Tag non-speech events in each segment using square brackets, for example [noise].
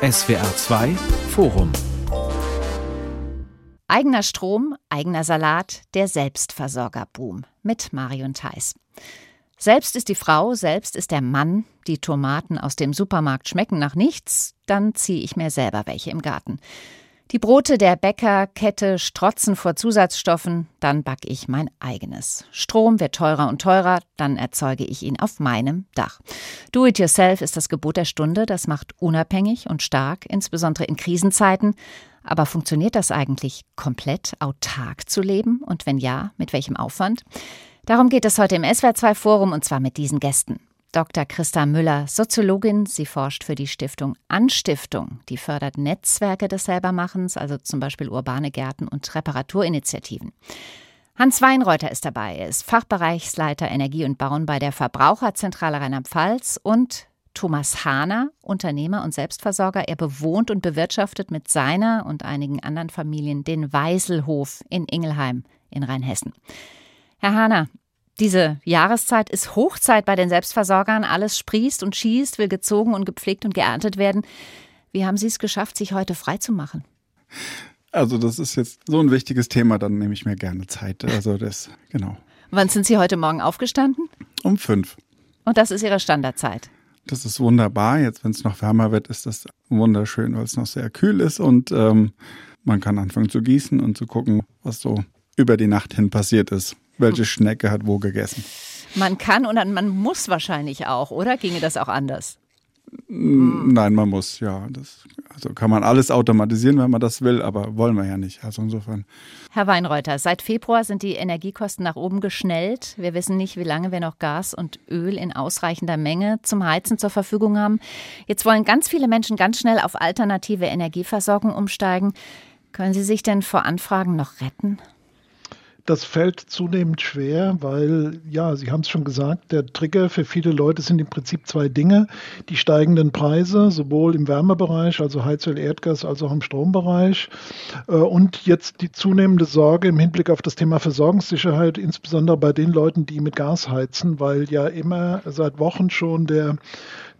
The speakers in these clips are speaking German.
SWR 2 Forum Eigener Strom, eigener Salat, der Selbstversorgerboom mit Marion Theis. Selbst ist die Frau, selbst ist der Mann, die Tomaten aus dem Supermarkt schmecken nach nichts, dann ziehe ich mir selber welche im Garten. Die Brote der Bäckerkette strotzen vor Zusatzstoffen, dann backe ich mein eigenes. Strom wird teurer und teurer, dann erzeuge ich ihn auf meinem Dach. Do it yourself ist das Gebot der Stunde, das macht unabhängig und stark, insbesondere in Krisenzeiten. Aber funktioniert das eigentlich komplett autark zu leben? Und wenn ja, mit welchem Aufwand? Darum geht es heute im SWR2 Forum und zwar mit diesen Gästen. Dr. Christa Müller, Soziologin. Sie forscht für die Stiftung Anstiftung. Die fördert Netzwerke des Selbermachens, also zum Beispiel urbane Gärten und Reparaturinitiativen. Hans Weinreuter ist dabei. Er ist Fachbereichsleiter Energie und Bauen bei der Verbraucherzentrale Rheinland-Pfalz und Thomas Hahner, Unternehmer und Selbstversorger. Er bewohnt und bewirtschaftet mit seiner und einigen anderen Familien den Weiselhof in Ingelheim in Rheinhessen. Herr Hahner, diese Jahreszeit ist Hochzeit bei den Selbstversorgern. Alles sprießt und schießt, will gezogen und gepflegt und geerntet werden. Wie haben Sie es geschafft, sich heute frei zu machen? Also, das ist jetzt so ein wichtiges Thema, dann nehme ich mir gerne Zeit. Also, das, genau. Wann sind Sie heute Morgen aufgestanden? Um fünf. Und das ist Ihre Standardzeit? Das ist wunderbar. Jetzt, wenn es noch wärmer wird, ist das wunderschön, weil es noch sehr kühl ist und ähm, man kann anfangen zu gießen und zu gucken, was so über die Nacht hin passiert ist welche Schnecke hat wo gegessen. Man kann und man muss wahrscheinlich auch, oder? Ginge das auch anders? Nein, man muss, ja. Das, also kann man alles automatisieren, wenn man das will, aber wollen wir ja nicht. Also insofern. Herr Weinreuter, seit Februar sind die Energiekosten nach oben geschnellt. Wir wissen nicht, wie lange wir noch Gas und Öl in ausreichender Menge zum Heizen zur Verfügung haben. Jetzt wollen ganz viele Menschen ganz schnell auf alternative Energieversorgung umsteigen. Können Sie sich denn vor Anfragen noch retten? Das fällt zunehmend schwer, weil, ja, Sie haben es schon gesagt, der Trigger für viele Leute sind im Prinzip zwei Dinge. Die steigenden Preise, sowohl im Wärmebereich, also Heizöl, Erdgas, als auch im Strombereich. Äh, und jetzt die zunehmende Sorge im Hinblick auf das Thema Versorgungssicherheit, insbesondere bei den Leuten, die mit Gas heizen, weil ja immer seit Wochen schon der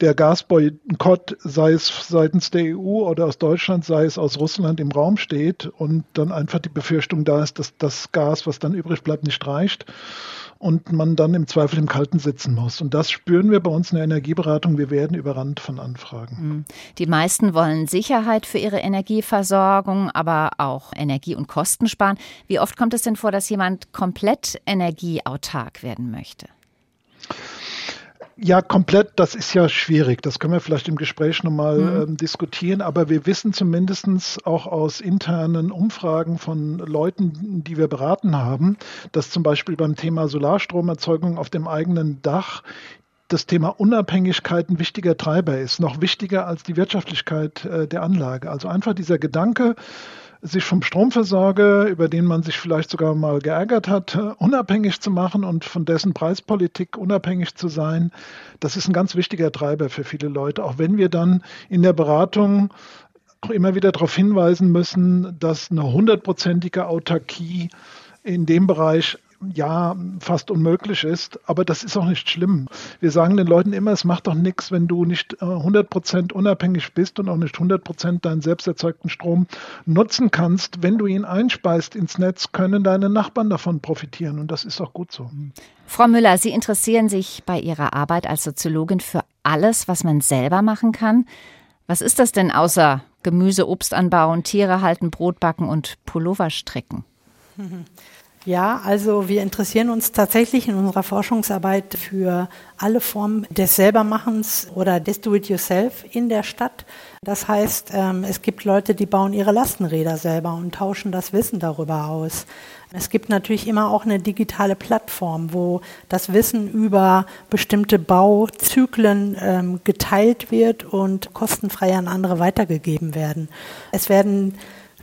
der Gasboykott, sei es seitens der EU oder aus Deutschland, sei es aus Russland im Raum steht und dann einfach die Befürchtung da ist, dass das Gas, was dann übrig bleibt, nicht reicht und man dann im Zweifel im Kalten sitzen muss. Und das spüren wir bei uns in der Energieberatung. Wir werden überrannt von Anfragen. Hm. Die meisten wollen Sicherheit für ihre Energieversorgung, aber auch Energie und Kosten sparen. Wie oft kommt es denn vor, dass jemand komplett energieautark werden möchte? Ja, komplett, das ist ja schwierig. Das können wir vielleicht im Gespräch nochmal mhm. ähm, diskutieren. Aber wir wissen zumindest auch aus internen Umfragen von Leuten, die wir beraten haben, dass zum Beispiel beim Thema Solarstromerzeugung auf dem eigenen Dach das Thema Unabhängigkeit ein wichtiger Treiber ist, noch wichtiger als die Wirtschaftlichkeit äh, der Anlage. Also einfach dieser Gedanke, sich vom Stromversorger, über den man sich vielleicht sogar mal geärgert hat, unabhängig zu machen und von dessen Preispolitik unabhängig zu sein, das ist ein ganz wichtiger Treiber für viele Leute. Auch wenn wir dann in der Beratung auch immer wieder darauf hinweisen müssen, dass eine hundertprozentige Autarkie in dem Bereich ja fast unmöglich ist. Aber das ist auch nicht schlimm. Wir sagen den Leuten immer, es macht doch nichts, wenn du nicht 100% äh, unabhängig bist und auch nicht 100% deinen selbst erzeugten Strom nutzen kannst. Wenn du ihn einspeist ins Netz, können deine Nachbarn davon profitieren. Und das ist auch gut so. Frau Müller, Sie interessieren sich bei Ihrer Arbeit als Soziologin für alles, was man selber machen kann. Was ist das denn außer Gemüse, Obst anbauen, Tiere halten, Brot backen und Pullover stricken? [laughs] Ja, also wir interessieren uns tatsächlich in unserer Forschungsarbeit für alle Formen des Selbermachens oder des Do-it-yourself in der Stadt. Das heißt, ähm, es gibt Leute, die bauen ihre Lastenräder selber und tauschen das Wissen darüber aus. Es gibt natürlich immer auch eine digitale Plattform, wo das Wissen über bestimmte Bauzyklen ähm, geteilt wird und kostenfrei an andere weitergegeben werden. Es werden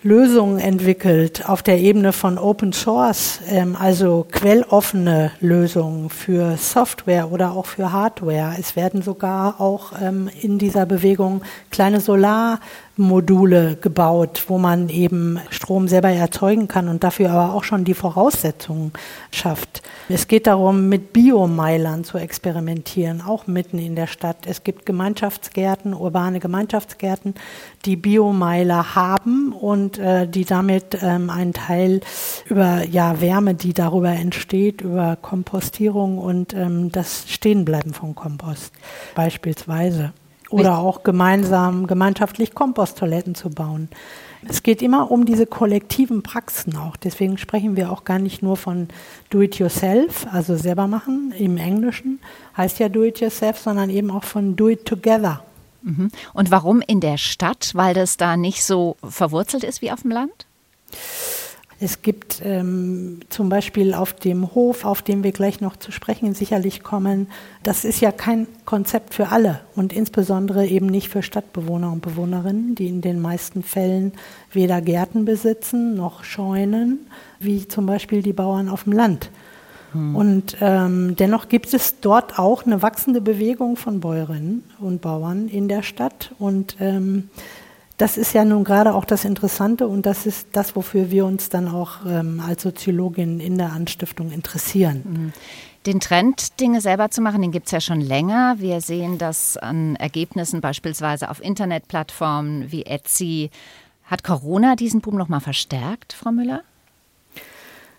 Lösungen entwickelt auf der Ebene von Open Source, ähm, also quelloffene Lösungen für Software oder auch für Hardware. Es werden sogar auch ähm, in dieser Bewegung kleine Solar Module gebaut, wo man eben Strom selber erzeugen kann und dafür aber auch schon die Voraussetzungen schafft. Es geht darum, mit Biomeilern zu experimentieren, auch mitten in der Stadt. Es gibt Gemeinschaftsgärten, urbane Gemeinschaftsgärten, die Biomeiler haben und äh, die damit ähm, einen Teil über ja, Wärme, die darüber entsteht, über Kompostierung und ähm, das Stehenbleiben von Kompost beispielsweise. Oder auch gemeinsam, gemeinschaftlich Komposttoiletten zu bauen. Es geht immer um diese kollektiven Praxen auch. Deswegen sprechen wir auch gar nicht nur von Do-it-yourself, also selber machen im Englischen, heißt ja Do-it-yourself, sondern eben auch von Do-it-together. Mhm. Und warum in der Stadt? Weil das da nicht so verwurzelt ist wie auf dem Land? Es gibt ähm, zum Beispiel auf dem Hof, auf dem wir gleich noch zu sprechen sicherlich kommen, das ist ja kein Konzept für alle und insbesondere eben nicht für Stadtbewohner und Bewohnerinnen, die in den meisten Fällen weder Gärten besitzen noch Scheunen, wie zum Beispiel die Bauern auf dem Land. Hm. Und ähm, dennoch gibt es dort auch eine wachsende Bewegung von Bäuerinnen und Bauern in der Stadt und ähm, das ist ja nun gerade auch das Interessante und das ist das, wofür wir uns dann auch ähm, als Soziologin in der Anstiftung interessieren. Mhm. Den Trend, Dinge selber zu machen, den gibt es ja schon länger. Wir sehen das an Ergebnissen beispielsweise auf Internetplattformen wie Etsy. Hat Corona diesen Boom noch mal verstärkt, Frau Müller?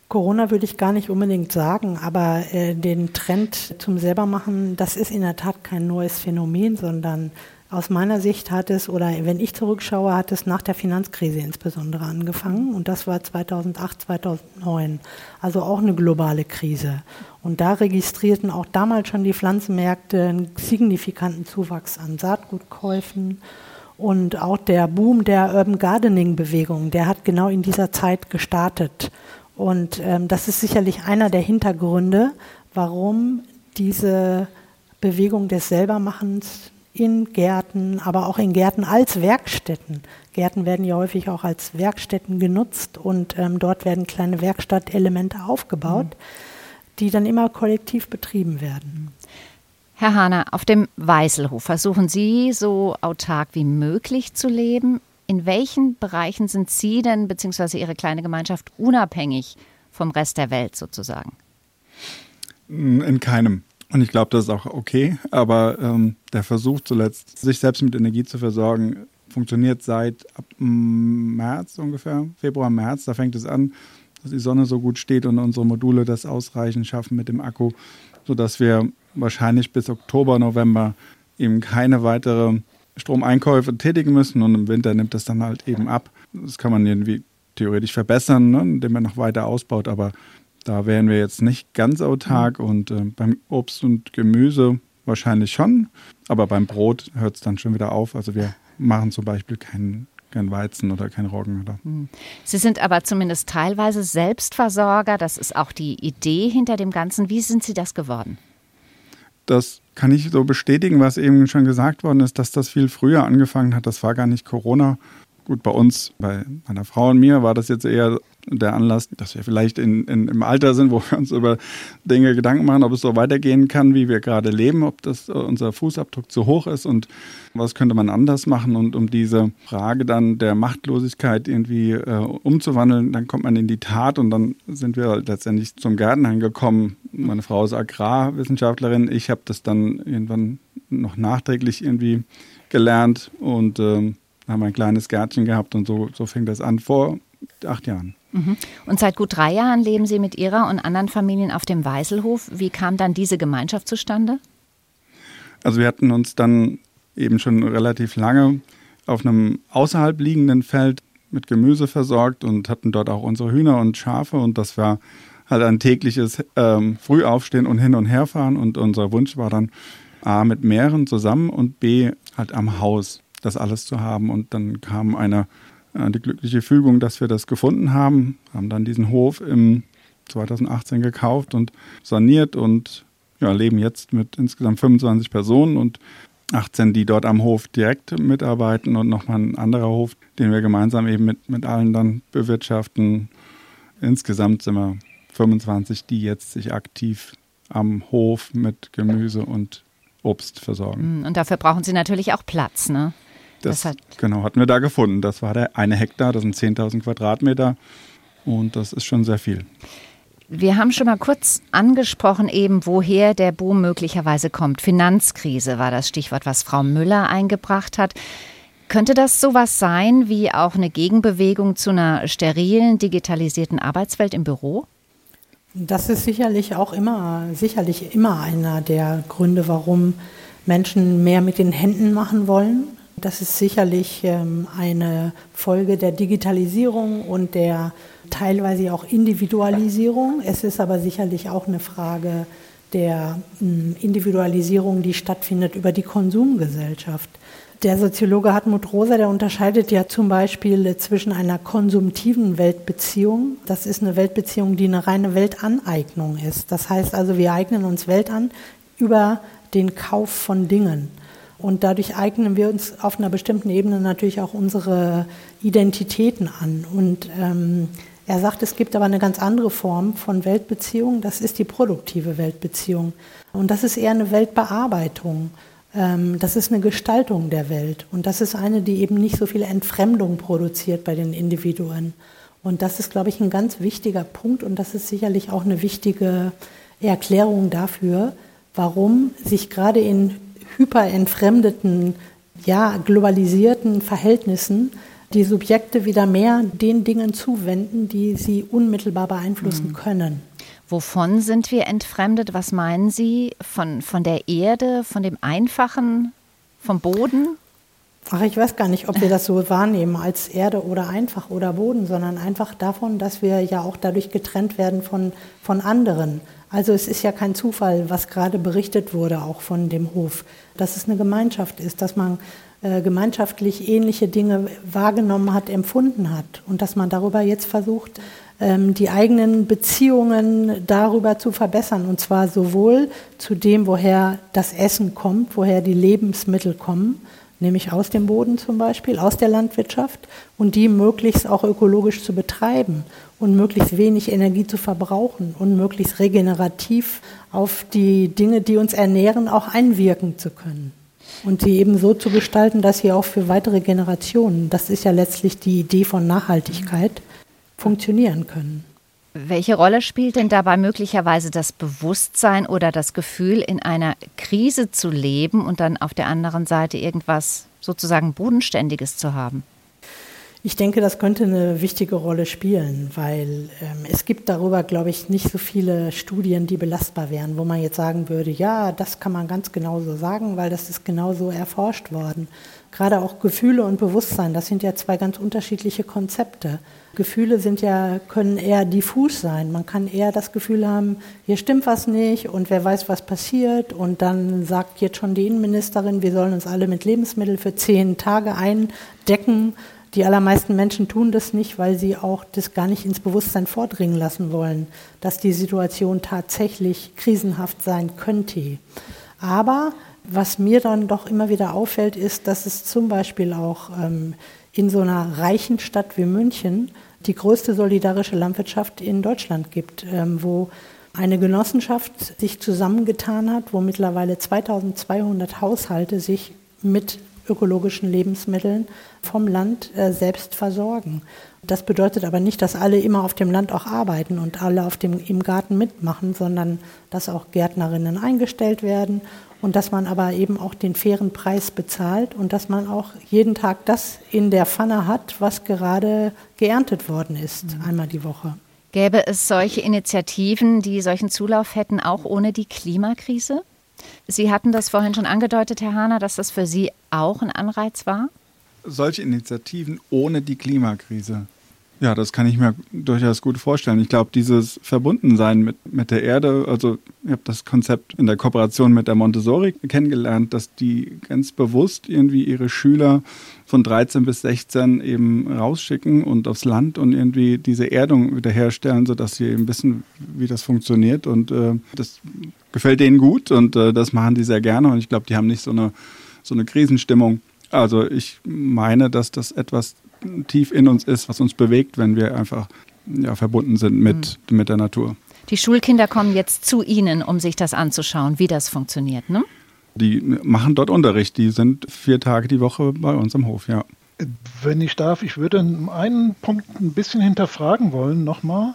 Corona würde ich gar nicht unbedingt sagen, aber äh, den Trend zum Selbermachen, das ist in der Tat kein neues Phänomen, sondern aus meiner Sicht hat es, oder wenn ich zurückschaue, hat es nach der Finanzkrise insbesondere angefangen. Und das war 2008, 2009. Also auch eine globale Krise. Und da registrierten auch damals schon die Pflanzenmärkte einen signifikanten Zuwachs an Saatgutkäufen. Und auch der Boom der Urban Gardening Bewegung, der hat genau in dieser Zeit gestartet. Und ähm, das ist sicherlich einer der Hintergründe, warum diese Bewegung des Selbermachens in Gärten, aber auch in Gärten als Werkstätten. Gärten werden ja häufig auch als Werkstätten genutzt und ähm, dort werden kleine Werkstattelemente aufgebaut, mhm. die dann immer kollektiv betrieben werden. Herr Hahner, auf dem Weißelhof versuchen Sie so autark wie möglich zu leben. In welchen Bereichen sind Sie denn bzw. Ihre kleine Gemeinschaft unabhängig vom Rest der Welt sozusagen? In keinem. Und ich glaube, das ist auch okay. Aber ähm, der Versuch zuletzt, sich selbst mit Energie zu versorgen, funktioniert seit ab März ungefähr, Februar, März. Da fängt es an, dass die Sonne so gut steht und unsere Module das ausreichend schaffen mit dem Akku, sodass wir wahrscheinlich bis Oktober, November eben keine weitere Stromeinkäufe tätigen müssen. Und im Winter nimmt das dann halt eben ab. Das kann man irgendwie theoretisch verbessern, ne, indem man noch weiter ausbaut. Aber da wären wir jetzt nicht ganz autark mhm. und äh, beim Obst und Gemüse wahrscheinlich schon, aber beim Brot hört es dann schon wieder auf. Also wir machen zum Beispiel keinen kein Weizen oder kein Roggen. Oder. Mhm. Sie sind aber zumindest teilweise Selbstversorger. Das ist auch die Idee hinter dem Ganzen. Wie sind Sie das geworden? Das kann ich so bestätigen, was eben schon gesagt worden ist, dass das viel früher angefangen hat. Das war gar nicht Corona. Gut, bei uns, bei meiner Frau und mir war das jetzt eher der Anlass, dass wir vielleicht in, in, im Alter sind, wo wir uns über Dinge Gedanken machen, ob es so weitergehen kann, wie wir gerade leben, ob das unser Fußabdruck zu hoch ist und was könnte man anders machen. Und um diese Frage dann der Machtlosigkeit irgendwie äh, umzuwandeln, dann kommt man in die Tat und dann sind wir letztendlich zum Gärtnern gekommen. Meine Frau ist Agrarwissenschaftlerin, ich habe das dann irgendwann noch nachträglich irgendwie gelernt und äh, haben ein kleines Gärtchen gehabt und so, so fing das an vor acht Jahren. Mhm. Und seit gut drei Jahren leben Sie mit Ihrer und anderen Familien auf dem Weißelhof. Wie kam dann diese Gemeinschaft zustande? Also wir hatten uns dann eben schon relativ lange auf einem außerhalb liegenden Feld mit Gemüse versorgt und hatten dort auch unsere Hühner und Schafe und das war halt ein tägliches ähm, Frühaufstehen und hin und herfahren und unser Wunsch war dann A mit mehreren zusammen und B halt am Haus das alles zu haben und dann kam eine äh, die glückliche Fügung, dass wir das gefunden haben, haben dann diesen Hof im 2018 gekauft und saniert und ja, leben jetzt mit insgesamt 25 Personen und 18, die dort am Hof direkt mitarbeiten und nochmal ein anderer Hof, den wir gemeinsam eben mit, mit allen dann bewirtschaften. Insgesamt sind wir 25, die jetzt sich aktiv am Hof mit Gemüse und Obst versorgen. Und dafür brauchen Sie natürlich auch Platz, ne? Das, das hat genau, hatten wir da gefunden. Das war der eine Hektar, das sind 10.000 Quadratmeter und das ist schon sehr viel. Wir haben schon mal kurz angesprochen, eben woher der Boom möglicherweise kommt. Finanzkrise war das Stichwort, was Frau Müller eingebracht hat. Könnte das sowas sein wie auch eine Gegenbewegung zu einer sterilen, digitalisierten Arbeitswelt im Büro? Das ist sicherlich auch immer, sicherlich immer einer der Gründe, warum Menschen mehr mit den Händen machen wollen. Das ist sicherlich ähm, eine Folge der Digitalisierung und der teilweise auch Individualisierung. Es ist aber sicherlich auch eine Frage der hm, Individualisierung, die stattfindet über die Konsumgesellschaft. Der Soziologe Hartmut Rosa, der unterscheidet ja zum Beispiel zwischen einer konsumtiven Weltbeziehung, das ist eine Weltbeziehung, die eine reine Weltaneignung ist. Das heißt also, wir eignen uns Welt an über den Kauf von Dingen. Und dadurch eignen wir uns auf einer bestimmten Ebene natürlich auch unsere Identitäten an. Und ähm, er sagt, es gibt aber eine ganz andere Form von Weltbeziehung, das ist die produktive Weltbeziehung. Und das ist eher eine Weltbearbeitung. Ähm, das ist eine Gestaltung der Welt. Und das ist eine, die eben nicht so viel Entfremdung produziert bei den Individuen. Und das ist, glaube ich, ein ganz wichtiger Punkt. Und das ist sicherlich auch eine wichtige Erklärung dafür, warum sich gerade in hyperentfremdeten, ja, globalisierten Verhältnissen die Subjekte wieder mehr den Dingen zuwenden, die sie unmittelbar beeinflussen mhm. können. Wovon sind wir entfremdet? Was meinen Sie? Von, von der Erde, von dem Einfachen, vom Boden? Ach, ich weiß gar nicht, ob wir das so wahrnehmen als Erde oder einfach oder Boden, sondern einfach davon, dass wir ja auch dadurch getrennt werden von, von anderen. Also es ist ja kein Zufall, was gerade berichtet wurde, auch von dem Hof, dass es eine Gemeinschaft ist, dass man äh, gemeinschaftlich ähnliche Dinge wahrgenommen hat, empfunden hat. Und dass man darüber jetzt versucht, ähm, die eigenen Beziehungen darüber zu verbessern. Und zwar sowohl zu dem, woher das Essen kommt, woher die Lebensmittel kommen, nämlich aus dem Boden zum Beispiel, aus der Landwirtschaft und die möglichst auch ökologisch zu betreiben und möglichst wenig Energie zu verbrauchen und möglichst regenerativ auf die Dinge, die uns ernähren, auch einwirken zu können und sie eben so zu gestalten, dass sie auch für weitere Generationen, das ist ja letztlich die Idee von Nachhaltigkeit, funktionieren können. Welche Rolle spielt denn dabei möglicherweise das Bewusstsein oder das Gefühl, in einer Krise zu leben und dann auf der anderen Seite irgendwas sozusagen Bodenständiges zu haben? Ich denke, das könnte eine wichtige Rolle spielen, weil ähm, es gibt darüber, glaube ich, nicht so viele Studien, die belastbar wären, wo man jetzt sagen würde, ja, das kann man ganz genau so sagen, weil das ist genauso erforscht worden. Gerade auch Gefühle und Bewusstsein, das sind ja zwei ganz unterschiedliche Konzepte. Gefühle sind ja, können eher diffus sein. Man kann eher das Gefühl haben, hier stimmt was nicht und wer weiß, was passiert. Und dann sagt jetzt schon die Innenministerin, wir sollen uns alle mit Lebensmitteln für zehn Tage eindecken. Die allermeisten Menschen tun das nicht, weil sie auch das gar nicht ins Bewusstsein vordringen lassen wollen, dass die Situation tatsächlich krisenhaft sein könnte. Aber was mir dann doch immer wieder auffällt, ist, dass es zum Beispiel auch ähm, in so einer reichen Stadt wie München die größte solidarische Landwirtschaft in Deutschland gibt, ähm, wo eine Genossenschaft sich zusammengetan hat, wo mittlerweile 2200 Haushalte sich mit ökologischen Lebensmitteln vom Land äh, selbst versorgen. Das bedeutet aber nicht, dass alle immer auf dem Land auch arbeiten und alle auf dem, im Garten mitmachen, sondern dass auch Gärtnerinnen eingestellt werden und dass man aber eben auch den fairen Preis bezahlt und dass man auch jeden Tag das in der Pfanne hat, was gerade geerntet worden ist, mhm. einmal die Woche. Gäbe es solche Initiativen, die solchen Zulauf hätten, auch ohne die Klimakrise? Sie hatten das vorhin schon angedeutet, Herr Hahner, dass das für Sie auch ein Anreiz war? Solche Initiativen ohne die Klimakrise. Ja, das kann ich mir durchaus gut vorstellen. Ich glaube, dieses Verbundensein mit, mit der Erde, also ich habe das Konzept in der Kooperation mit der Montessori kennengelernt, dass die ganz bewusst irgendwie ihre Schüler von 13 bis 16 eben rausschicken und aufs Land und irgendwie diese Erdung wiederherstellen, sodass sie eben wissen, wie das funktioniert. Und äh, das gefällt denen gut und äh, das machen die sehr gerne. Und ich glaube, die haben nicht so eine, so eine Krisenstimmung. Also ich meine, dass das etwas tief in uns ist, was uns bewegt, wenn wir einfach ja, verbunden sind mit, mhm. mit der Natur. Die Schulkinder kommen jetzt zu Ihnen, um sich das anzuschauen, wie das funktioniert, ne? Die machen dort Unterricht. Die sind vier Tage die Woche bei uns im Hof, ja. Wenn ich darf, ich würde einen Punkt ein bisschen hinterfragen wollen nochmal.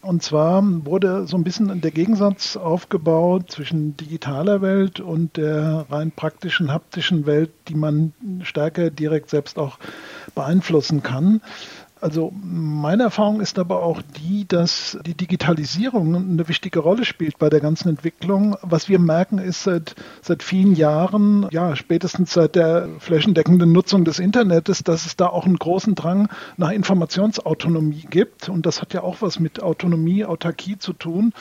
Und zwar wurde so ein bisschen der Gegensatz aufgebaut zwischen digitaler Welt und der rein praktischen, haptischen Welt, die man stärker direkt selbst auch beeinflussen kann. Also meine Erfahrung ist aber auch die, dass die Digitalisierung eine wichtige Rolle spielt bei der ganzen Entwicklung. Was wir merken, ist seit, seit vielen Jahren, ja, spätestens seit der flächendeckenden Nutzung des Internets, dass es da auch einen großen Drang nach Informationsautonomie gibt. Und das hat ja auch was mit Autonomie, Autarkie zu tun.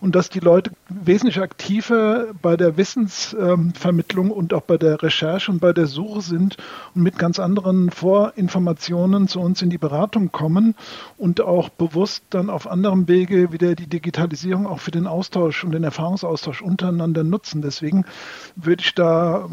Und dass die Leute wesentlich aktiver bei der Wissensvermittlung und auch bei der Recherche und bei der Suche sind und mit ganz anderen Vorinformationen zu uns in die Beratung Beratung kommen und auch bewusst dann auf anderem Wege wieder die Digitalisierung auch für den Austausch und den Erfahrungsaustausch untereinander nutzen. Deswegen würde ich da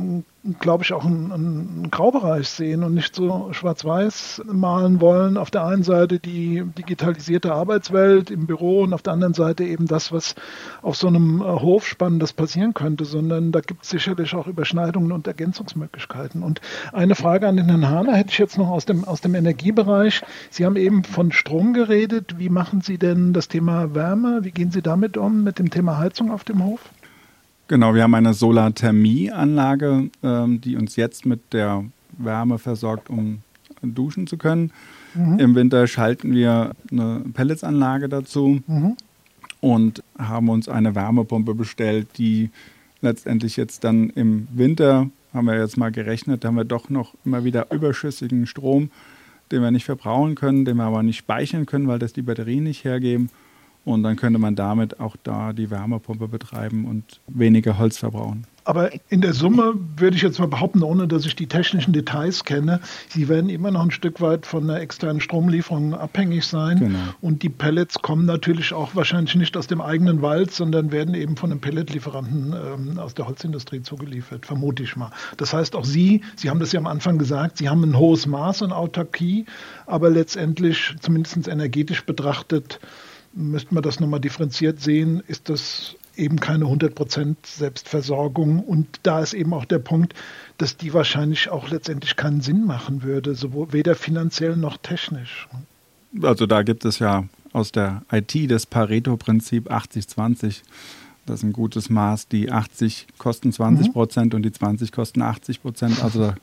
glaube ich, auch einen, einen Graubereich sehen und nicht so schwarz-weiß malen wollen. Auf der einen Seite die digitalisierte Arbeitswelt im Büro und auf der anderen Seite eben das, was auf so einem äh, Hof spannendes passieren könnte, sondern da gibt es sicherlich auch Überschneidungen und Ergänzungsmöglichkeiten. Und eine Frage an den Herrn Hahner hätte ich jetzt noch aus dem, aus dem Energiebereich. Sie haben eben von Strom geredet. Wie machen Sie denn das Thema Wärme? Wie gehen Sie damit um, mit dem Thema Heizung auf dem Hof? Genau, wir haben eine Solarthermieanlage, ähm, die uns jetzt mit der Wärme versorgt, um duschen zu können. Mhm. Im Winter schalten wir eine Pelletsanlage dazu mhm. und haben uns eine Wärmepumpe bestellt, die letztendlich jetzt dann im Winter, haben wir jetzt mal gerechnet, haben wir doch noch immer wieder überschüssigen Strom, den wir nicht verbrauchen können, den wir aber nicht speichern können, weil das die Batterien nicht hergeben. Und dann könnte man damit auch da die Wärmepumpe betreiben und weniger Holz verbrauchen. Aber in der Summe würde ich jetzt mal behaupten, ohne dass ich die technischen Details kenne, Sie werden immer noch ein Stück weit von der externen Stromlieferung abhängig sein. Genau. Und die Pellets kommen natürlich auch wahrscheinlich nicht aus dem eigenen Wald, sondern werden eben von einem Pelletlieferanten ähm, aus der Holzindustrie zugeliefert, vermute ich mal. Das heißt, auch Sie, Sie haben das ja am Anfang gesagt, Sie haben ein hohes Maß an Autarkie, aber letztendlich, zumindest energetisch betrachtet, müsste man das nochmal differenziert sehen, ist das eben keine 100% Selbstversorgung. Und da ist eben auch der Punkt, dass die wahrscheinlich auch letztendlich keinen Sinn machen würde, sowohl weder finanziell noch technisch. Also da gibt es ja aus der IT das Pareto-Prinzip 80-20. Das ist ein gutes Maß. Die 80 kosten 20 Prozent mhm. und die 20 kosten 80 Prozent. Also da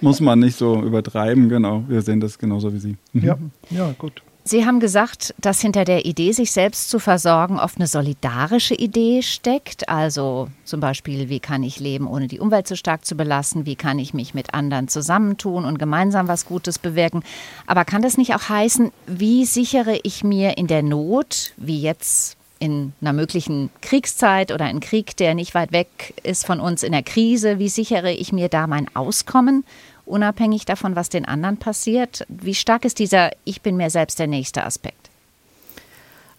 muss man nicht so übertreiben. Genau, wir sehen das genauso wie Sie. Mhm. Ja, ja, gut. Sie haben gesagt, dass hinter der Idee, sich selbst zu versorgen, oft eine solidarische Idee steckt. Also zum Beispiel, wie kann ich leben, ohne die Umwelt so stark zu belassen? Wie kann ich mich mit anderen zusammentun und gemeinsam was Gutes bewirken? Aber kann das nicht auch heißen, wie sichere ich mir in der Not, wie jetzt in einer möglichen Kriegszeit oder in Krieg, der nicht weit weg ist von uns in der Krise, wie sichere ich mir da mein Auskommen? Unabhängig davon, was den anderen passiert? Wie stark ist dieser Ich bin mir selbst der nächste Aspekt?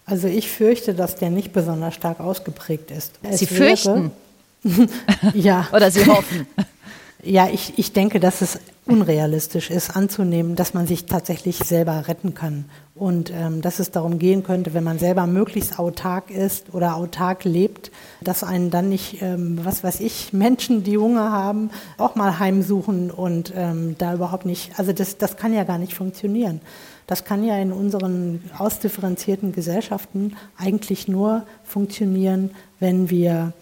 Also ich fürchte, dass der nicht besonders stark ausgeprägt ist. Es Sie fürchten? [laughs] ja. Oder Sie hoffen? [laughs] Ja, ich, ich denke, dass es unrealistisch ist, anzunehmen, dass man sich tatsächlich selber retten kann. Und ähm, dass es darum gehen könnte, wenn man selber möglichst autark ist oder autark lebt, dass einen dann nicht, ähm, was weiß ich, [laughs] Menschen, die Hunger haben, auch mal heimsuchen und ähm, da überhaupt nicht, also das, das kann ja gar nicht funktionieren. Das kann ja in unseren ausdifferenzierten Gesellschaften eigentlich nur funktionieren, wenn wir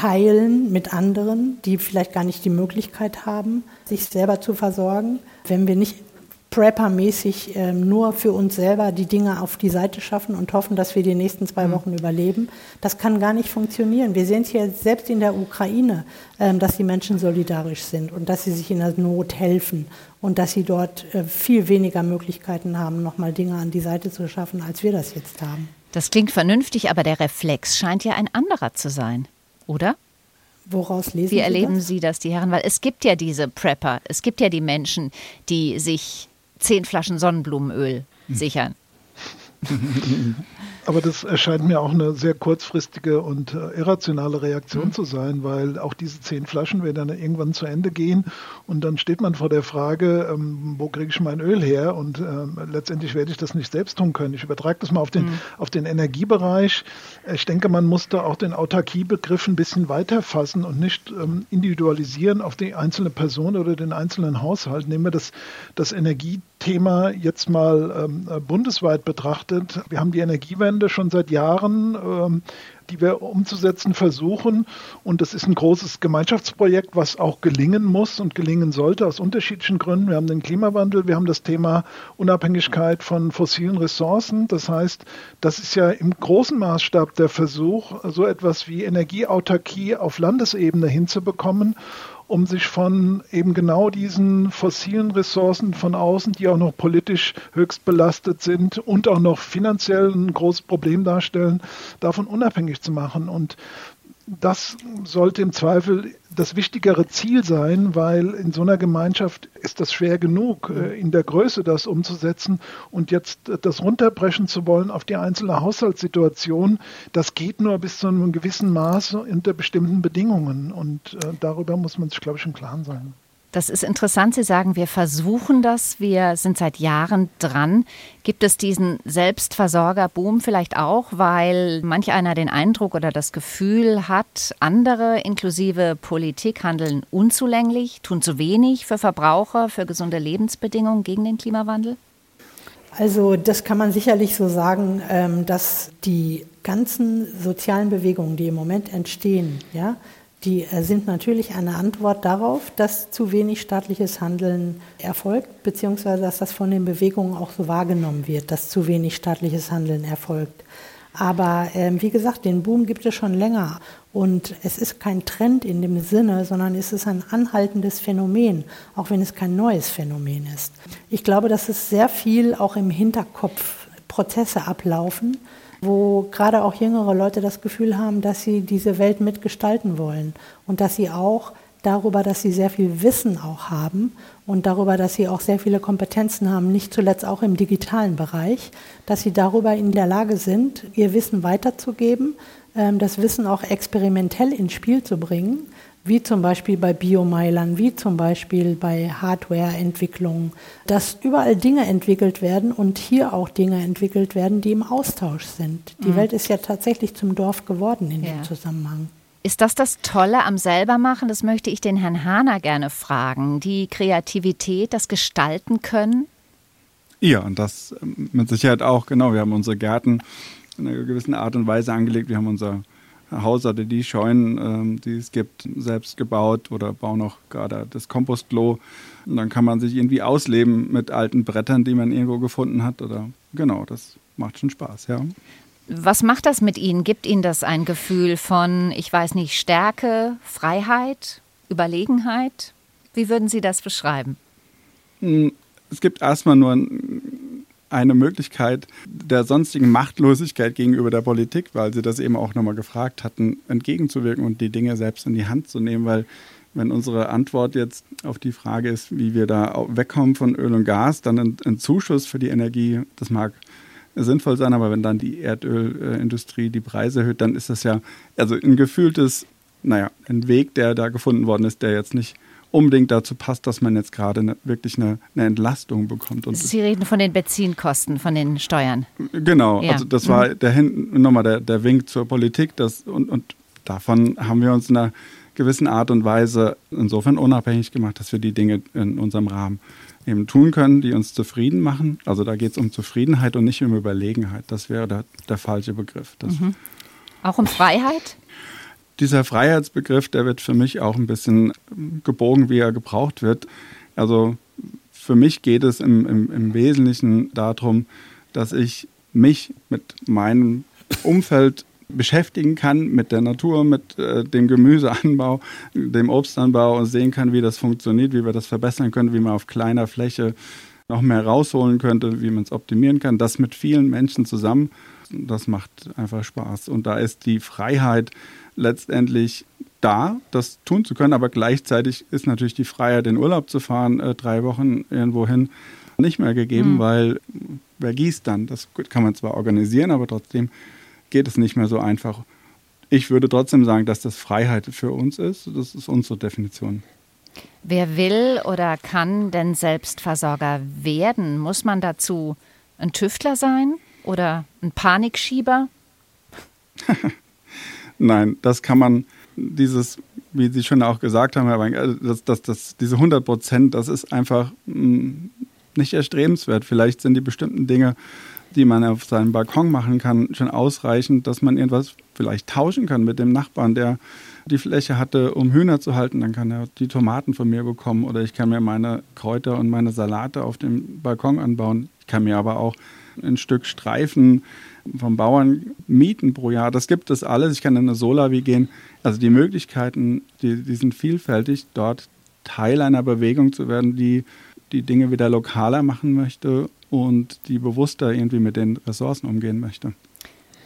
teilen mit anderen, die vielleicht gar nicht die Möglichkeit haben, sich selber zu versorgen. Wenn wir nicht Prepper-mäßig äh, nur für uns selber die Dinge auf die Seite schaffen und hoffen, dass wir die nächsten zwei mhm. Wochen mhm. überleben. Das kann gar nicht funktionieren. Wir sehen es hier selbst in der Ukraine, äh, dass die Menschen solidarisch sind und dass sie sich in der Not helfen und dass sie dort äh, viel weniger Möglichkeiten haben, nochmal Dinge an die Seite zu schaffen, als wir das jetzt haben. Das klingt vernünftig, aber der Reflex scheint ja ein anderer zu sein oder? Woraus lesen Wie Sie erleben das? Sie das, die Herren? Weil es gibt ja diese Prepper, es gibt ja die Menschen, die sich zehn Flaschen Sonnenblumenöl sichern. [laughs] Aber das erscheint mir auch eine sehr kurzfristige und äh, irrationale Reaktion mhm. zu sein, weil auch diese zehn Flaschen werden dann irgendwann zu Ende gehen und dann steht man vor der Frage, ähm, wo kriege ich mein Öl her? Und ähm, letztendlich werde ich das nicht selbst tun können. Ich übertrage das mal auf den, mhm. auf den Energiebereich. Ich denke, man muss da auch den Autarkiebegriff ein bisschen weiter fassen und nicht ähm, individualisieren auf die einzelne Person oder den einzelnen Haushalt. Nehmen wir das, das Energiethema jetzt mal ähm, bundesweit betrachtet. Wir haben die Energiewende schon seit Jahren. Ähm, die wir umzusetzen versuchen. Und das ist ein großes Gemeinschaftsprojekt, was auch gelingen muss und gelingen sollte aus unterschiedlichen Gründen. Wir haben den Klimawandel, wir haben das Thema Unabhängigkeit von fossilen Ressourcen. Das heißt, das ist ja im großen Maßstab der Versuch, so etwas wie Energieautarkie auf Landesebene hinzubekommen um sich von eben genau diesen fossilen Ressourcen von außen, die auch noch politisch höchst belastet sind und auch noch finanziell ein großes Problem darstellen, davon unabhängig zu machen. Und das sollte im Zweifel das wichtigere Ziel sein, weil in so einer Gemeinschaft ist das schwer genug, äh, in der Größe das umzusetzen und jetzt das runterbrechen zu wollen auf die einzelne Haushaltssituation, das geht nur bis zu einem gewissen Maß unter bestimmten Bedingungen und äh, darüber muss man sich, glaube ich, im Klaren sein. Das ist interessant. Sie sagen, wir versuchen das. Wir sind seit Jahren dran. Gibt es diesen Selbstversorgerboom vielleicht auch, weil manch einer den Eindruck oder das Gefühl hat, andere inklusive Politik handeln unzulänglich, tun zu wenig für Verbraucher, für gesunde Lebensbedingungen gegen den Klimawandel? Also das kann man sicherlich so sagen, ähm, dass die ganzen sozialen Bewegungen, die im Moment entstehen, ja, die äh, sind natürlich eine Antwort darauf, dass zu wenig staatliches Handeln erfolgt, beziehungsweise dass das von den Bewegungen auch so wahrgenommen wird, dass zu wenig staatliches Handeln erfolgt. Aber ähm, wie gesagt, den Boom gibt es schon länger. Und es ist kein Trend in dem Sinne, sondern es ist ein anhaltendes Phänomen, auch wenn es kein neues Phänomen ist. Ich glaube, dass es sehr viel auch im Hinterkopf Prozesse ablaufen, wo gerade auch jüngere Leute das Gefühl haben, dass sie diese Welt mitgestalten wollen und dass sie auch darüber, dass sie sehr viel Wissen auch haben und darüber, dass sie auch sehr viele Kompetenzen haben, nicht zuletzt auch im digitalen Bereich, dass sie darüber in der Lage sind, ihr Wissen weiterzugeben, ähm, das Wissen auch experimentell ins Spiel zu bringen wie zum Beispiel bei Biomeilern, wie zum Beispiel bei Hardwareentwicklung, dass überall Dinge entwickelt werden und hier auch Dinge entwickelt werden, die im Austausch sind. Die mhm. Welt ist ja tatsächlich zum Dorf geworden in ja. dem Zusammenhang. Ist das das Tolle am Selbermachen? Das möchte ich den Herrn Hahner gerne fragen. Die Kreativität, das Gestalten können? Ja, und das ähm, mit Sicherheit auch, genau. Wir haben unsere Gärten in einer gewissen Art und Weise angelegt. Wir haben unser Haus oder die Scheunen, ähm, die es gibt, selbst gebaut oder bauen auch gerade das Kompostklo. Und dann kann man sich irgendwie ausleben mit alten Brettern, die man irgendwo gefunden hat. Oder genau, das macht schon Spaß, ja. Was macht das mit Ihnen? Gibt Ihnen das ein Gefühl von, ich weiß nicht, Stärke, Freiheit, Überlegenheit? Wie würden Sie das beschreiben? Hm, es gibt erstmal nur ein eine Möglichkeit der sonstigen Machtlosigkeit gegenüber der Politik, weil sie das eben auch nochmal gefragt hatten, entgegenzuwirken und die Dinge selbst in die Hand zu nehmen, weil wenn unsere Antwort jetzt auf die Frage ist, wie wir da wegkommen von Öl und Gas, dann ein, ein Zuschuss für die Energie, das mag sinnvoll sein, aber wenn dann die Erdölindustrie die Preise erhöht, dann ist das ja also ein gefühltes, naja, ein Weg, der da gefunden worden ist, der jetzt nicht unbedingt dazu passt, dass man jetzt gerade eine, wirklich eine, eine, Entlastung bekommt. Und Sie reden von den Benzinkosten, von den Steuern. Genau, ja. also das war mhm. der, nochmal der, der Wink zur Politik das, und, und davon haben wir uns in einer gewissen Art und Weise insofern unabhängig gemacht, dass wir die Dinge in unserem Rahmen eben tun können, die uns zufrieden machen. Also da geht es um Zufriedenheit und nicht um Überlegenheit. Das wäre der, der falsche Begriff. Mhm. Auch um Freiheit? Dieser Freiheitsbegriff, der wird für mich auch ein bisschen gebogen, wie er gebraucht wird. Also für mich geht es im, im, im Wesentlichen darum, dass ich mich mit meinem Umfeld beschäftigen kann, mit der Natur, mit äh, dem Gemüseanbau, dem Obstanbau und sehen kann, wie das funktioniert, wie wir das verbessern können, wie man auf kleiner Fläche noch mehr rausholen könnte, wie man es optimieren kann. Das mit vielen Menschen zusammen, das macht einfach Spaß. Und da ist die Freiheit, letztendlich da, das tun zu können, aber gleichzeitig ist natürlich die Freiheit, in Urlaub zu fahren, äh, drei Wochen irgendwo hin, nicht mehr gegeben, mhm. weil wer gießt dann? Das kann man zwar organisieren, aber trotzdem geht es nicht mehr so einfach. Ich würde trotzdem sagen, dass das Freiheit für uns ist. Das ist unsere Definition. Wer will oder kann denn Selbstversorger werden? Muss man dazu ein Tüftler sein oder ein Panikschieber? [laughs] Nein, das kann man, dieses, wie Sie schon auch gesagt haben, Herr Weink, also das, das, das, diese 100 Prozent, das ist einfach hm, nicht erstrebenswert. Vielleicht sind die bestimmten Dinge, die man auf seinem Balkon machen kann, schon ausreichend, dass man irgendwas vielleicht tauschen kann mit dem Nachbarn, der die Fläche hatte, um Hühner zu halten, dann kann er die Tomaten von mir bekommen oder ich kann mir meine Kräuter und meine Salate auf dem Balkon anbauen. Ich kann mir aber auch ein Stück Streifen vom Bauern mieten pro Jahr. Das gibt es alles. Ich kann in eine Solawi gehen. Also die Möglichkeiten, die, die sind vielfältig, dort Teil einer Bewegung zu werden, die die Dinge wieder lokaler machen möchte und die bewusster irgendwie mit den Ressourcen umgehen möchte.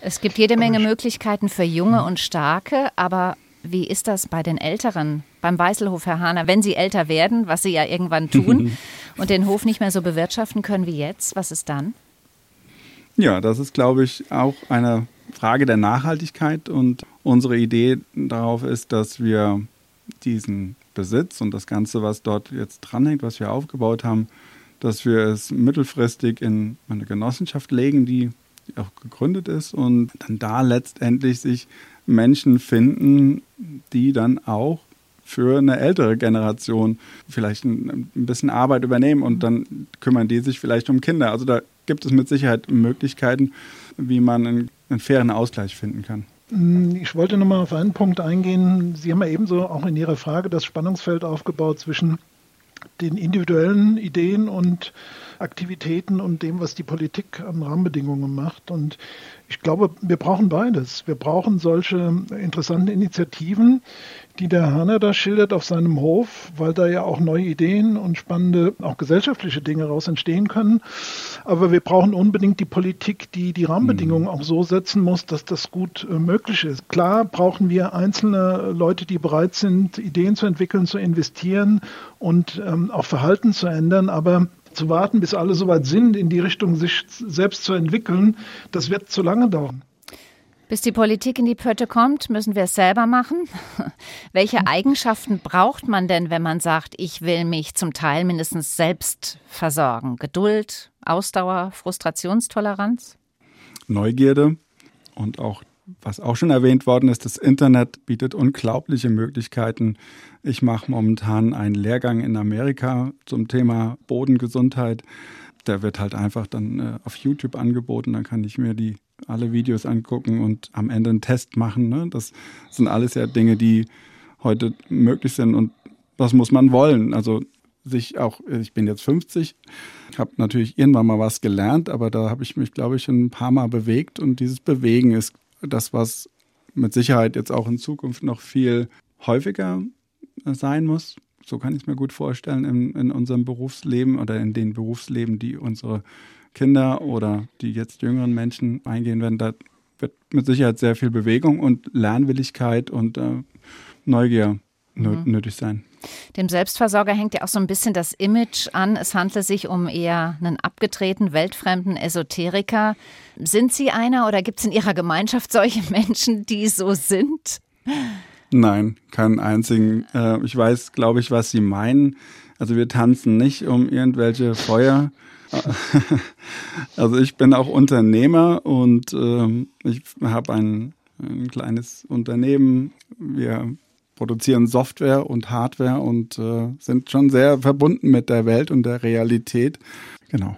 Es gibt jede Menge Möglichkeiten für Junge und Starke, aber wie ist das bei den Älteren? Beim Weißelhof, Herr Hahner, wenn Sie älter werden, was Sie ja irgendwann tun, [laughs] und den Hof nicht mehr so bewirtschaften können wie jetzt, was ist dann? Ja, das ist, glaube ich, auch eine Frage der Nachhaltigkeit. Und unsere Idee darauf ist, dass wir diesen Besitz und das Ganze, was dort jetzt dranhängt, was wir aufgebaut haben, dass wir es mittelfristig in eine Genossenschaft legen, die auch gegründet ist und dann da letztendlich sich Menschen finden, die dann auch für eine ältere Generation vielleicht ein, bisschen Arbeit übernehmen und dann kümmern die sich vielleicht um Kinder. Also da gibt es mit Sicherheit Möglichkeiten, wie man einen, einen fairen Ausgleich finden kann. Hm, ich wollte nochmal auf einen Punkt eingehen. Sie haben ja ebenso auch in Ihrer Frage das Spannungsfeld aufgebaut zwischen den individuellen Ideen und Aktivitäten und dem, was die Politik an Rahmenbedingungen macht. Und ich glaube, wir brauchen beides. Wir brauchen solche interessanten Initiativen, die der Hanner da schildert auf seinem Hof, weil da ja auch neue Ideen und spannende, auch gesellschaftliche Dinge daraus entstehen können. Aber wir brauchen unbedingt die Politik, die die Rahmenbedingungen auch so setzen muss, dass das gut äh, möglich ist. Klar brauchen wir einzelne Leute, die bereit sind, Ideen zu entwickeln, zu investieren und ähm, auch Verhalten zu ändern, aber zu warten, bis alle soweit sind, in die Richtung sich selbst zu entwickeln, das wird zu lange dauern. Bis die Politik in die Pötte kommt, müssen wir es selber machen. [laughs] Welche Eigenschaften braucht man denn, wenn man sagt, ich will mich zum Teil mindestens selbst versorgen? Geduld, Ausdauer, Frustrationstoleranz? Neugierde und auch was auch schon erwähnt worden ist, das Internet bietet unglaubliche Möglichkeiten. Ich mache momentan einen Lehrgang in Amerika zum Thema Bodengesundheit. Der wird halt einfach dann äh, auf YouTube angeboten. Dann kann ich mir die alle Videos angucken und am Ende einen Test machen. Ne? Das sind alles ja Dinge, die heute möglich sind. Und was muss man wollen? Also sich auch, ich bin jetzt 50, habe natürlich irgendwann mal was gelernt, aber da habe ich mich, glaube ich, ein paar Mal bewegt und dieses Bewegen ist das, was mit Sicherheit jetzt auch in Zukunft noch viel häufiger sein muss. So kann ich es mir gut vorstellen in, in unserem Berufsleben oder in den Berufsleben, die unsere Kinder oder die jetzt jüngeren Menschen eingehen werden. Da wird mit Sicherheit sehr viel Bewegung und Lernwilligkeit und äh, Neugier mhm. nötig sein. Dem Selbstversorger hängt ja auch so ein bisschen das Image an. Es handelt sich um eher einen abgetretenen, weltfremden Esoteriker. Sind Sie einer oder gibt es in Ihrer Gemeinschaft solche [laughs] Menschen, die so sind? Nein, keinen einzigen. Äh, ich weiß, glaube ich, was Sie meinen. Also wir tanzen nicht um irgendwelche Feuer. [laughs] Also ich bin auch Unternehmer und ähm, ich habe ein, ein kleines Unternehmen. Wir produzieren Software und Hardware und äh, sind schon sehr verbunden mit der Welt und der Realität. Genau.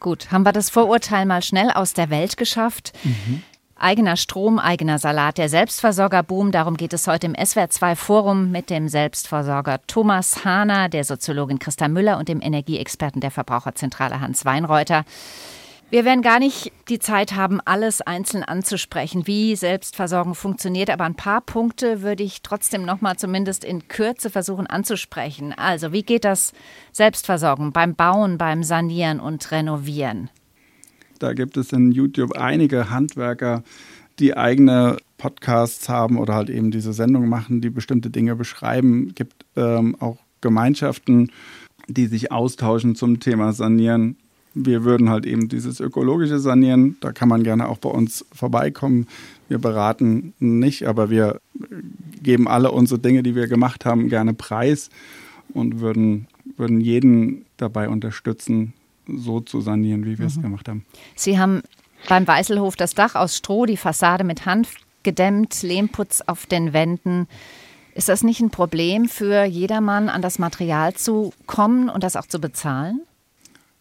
Gut, haben wir das Vorurteil mal schnell aus der Welt geschafft. Mhm. Eigener Strom, eigener Salat, der Selbstversorgerboom. Darum geht es heute im SWR2 Forum mit dem Selbstversorger Thomas Hahner, der Soziologin Christa Müller und dem Energieexperten der Verbraucherzentrale Hans Weinreuter. Wir werden gar nicht die Zeit haben, alles einzeln anzusprechen, wie Selbstversorgung funktioniert, aber ein paar Punkte würde ich trotzdem noch mal zumindest in Kürze versuchen anzusprechen. Also, wie geht das Selbstversorgen beim Bauen, beim Sanieren und Renovieren? Da gibt es in YouTube einige Handwerker, die eigene Podcasts haben oder halt eben diese Sendung machen, die bestimmte Dinge beschreiben. Es gibt ähm, auch Gemeinschaften, die sich austauschen zum Thema Sanieren. Wir würden halt eben dieses ökologische Sanieren, da kann man gerne auch bei uns vorbeikommen. Wir beraten nicht, aber wir geben alle unsere Dinge, die wir gemacht haben, gerne preis und würden, würden jeden dabei unterstützen, so zu sanieren, wie wir es mhm. gemacht haben. Sie haben beim Weißelhof das Dach aus Stroh, die Fassade mit Hanf gedämmt, Lehmputz auf den Wänden. Ist das nicht ein Problem für jedermann, an das Material zu kommen und das auch zu bezahlen?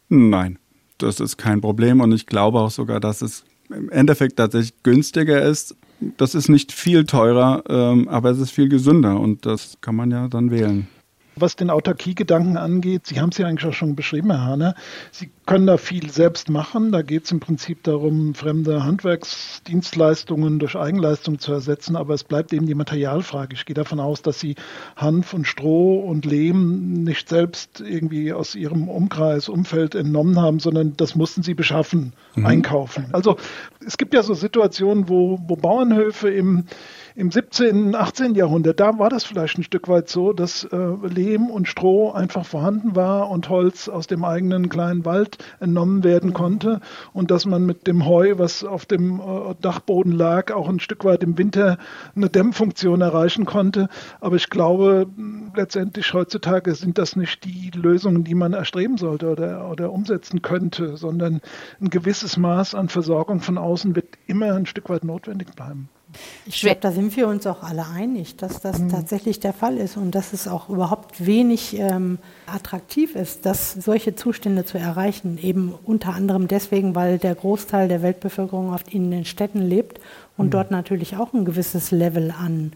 Nein, das ist kein Problem und ich glaube auch sogar, dass es im Endeffekt tatsächlich günstiger ist. Das ist nicht viel teurer, ähm, aber es ist viel gesünder und das kann man ja dann wählen. Was den Autarkie-Gedanken angeht, Sie haben es ja eigentlich auch schon beschrieben, Herr Hahner, Sie können da viel selbst machen. Da geht es im Prinzip darum, fremde Handwerksdienstleistungen durch Eigenleistung zu ersetzen, aber es bleibt eben die Materialfrage. Ich gehe davon aus, dass Sie Hanf und Stroh und Lehm nicht selbst irgendwie aus Ihrem Umkreis, Umfeld entnommen haben, sondern das mussten Sie beschaffen, mhm. einkaufen. Also es gibt ja so Situationen, wo, wo Bauernhöfe im im 17., 18. Jahrhundert, da war das vielleicht ein Stück weit so, dass äh, Lehm und Stroh einfach vorhanden war und Holz aus dem eigenen kleinen Wald entnommen werden konnte und dass man mit dem Heu, was auf dem äh, Dachboden lag, auch ein Stück weit im Winter eine Dämmfunktion erreichen konnte. Aber ich glaube, letztendlich heutzutage sind das nicht die Lösungen, die man erstreben sollte oder, oder umsetzen könnte, sondern ein gewisses Maß an Versorgung von außen wird immer ein Stück weit notwendig bleiben. Ich glaube, da sind wir uns auch alle einig, dass das mhm. tatsächlich der Fall ist und dass es auch überhaupt wenig ähm, attraktiv ist, dass solche Zustände zu erreichen. Eben unter anderem deswegen, weil der Großteil der Weltbevölkerung oft in den Städten lebt und mhm. dort natürlich auch ein gewisses Level an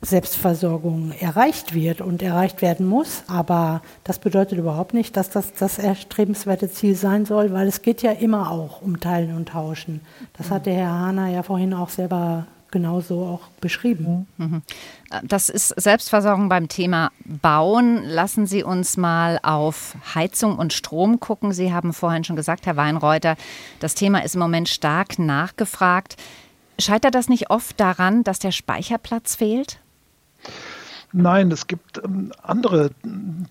Selbstversorgung erreicht wird und erreicht werden muss. Aber das bedeutet überhaupt nicht, dass das das erstrebenswerte Ziel sein soll, weil es geht ja immer auch um Teilen und Tauschen. Das hat der Herr Hahner ja vorhin auch selber genauso auch beschrieben. Mhm. Das ist Selbstversorgung beim Thema Bauen. Lassen Sie uns mal auf Heizung und Strom gucken. Sie haben vorhin schon gesagt, Herr Weinreuter, das Thema ist im Moment stark nachgefragt. Scheitert das nicht oft daran, dass der Speicherplatz fehlt? Nein, es gibt ähm, andere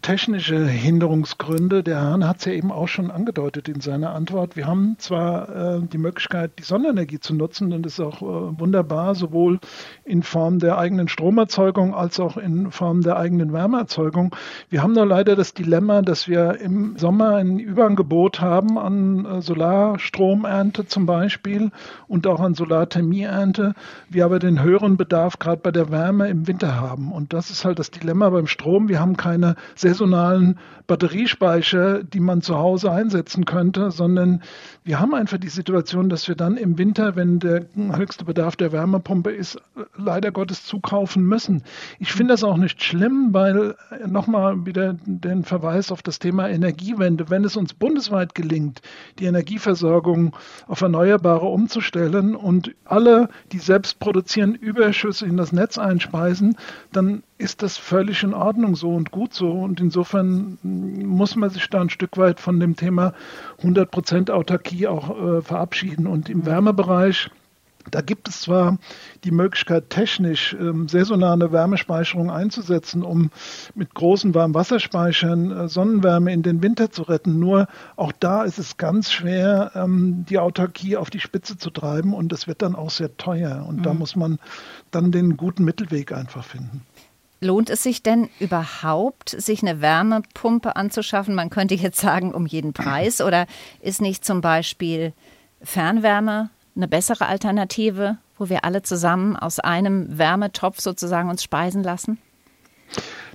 technische Hinderungsgründe. Der Hahn hat es ja eben auch schon angedeutet in seiner Antwort. Wir haben zwar äh, die Möglichkeit, die Sonnenenergie zu nutzen und das ist auch äh, wunderbar, sowohl in Form der eigenen Stromerzeugung als auch in Form der eigenen Wärmeerzeugung. Wir haben nur leider das Dilemma, dass wir im Sommer ein Überangebot haben an äh, Solarstromernte zum Beispiel und auch an Solarthermieernte. Wir aber den höheren Bedarf gerade bei der Wärme im Winter haben. Und das das ist halt das Dilemma beim Strom. Wir haben keine saisonalen Batteriespeicher, die man zu Hause einsetzen könnte, sondern wir haben einfach die Situation, dass wir dann im Winter, wenn der höchste Bedarf der Wärmepumpe ist, leider Gottes zukaufen müssen. Ich finde das auch nicht schlimm, weil nochmal wieder den Verweis auf das Thema Energiewende, wenn es uns bundesweit gelingt, die Energieversorgung auf Erneuerbare umzustellen und alle, die selbst produzieren, Überschüsse in das Netz einspeisen, dann ist das völlig in Ordnung so und gut so. Und insofern muss man sich da ein Stück weit von dem Thema 100% Autarkie auch äh, verabschieden. Und im Wärmebereich, da gibt es zwar die Möglichkeit, technisch ähm, saisonale Wärmespeicherung einzusetzen, um mit großen Warmwasserspeichern äh, Sonnenwärme in den Winter zu retten. Nur auch da ist es ganz schwer, ähm, die Autarkie auf die Spitze zu treiben und das wird dann auch sehr teuer. Und mhm. da muss man dann den guten Mittelweg einfach finden. Lohnt es sich denn überhaupt, sich eine Wärmepumpe anzuschaffen? Man könnte jetzt sagen, um jeden Preis. Oder ist nicht zum Beispiel Fernwärme eine bessere Alternative, wo wir alle zusammen aus einem Wärmetopf sozusagen uns speisen lassen?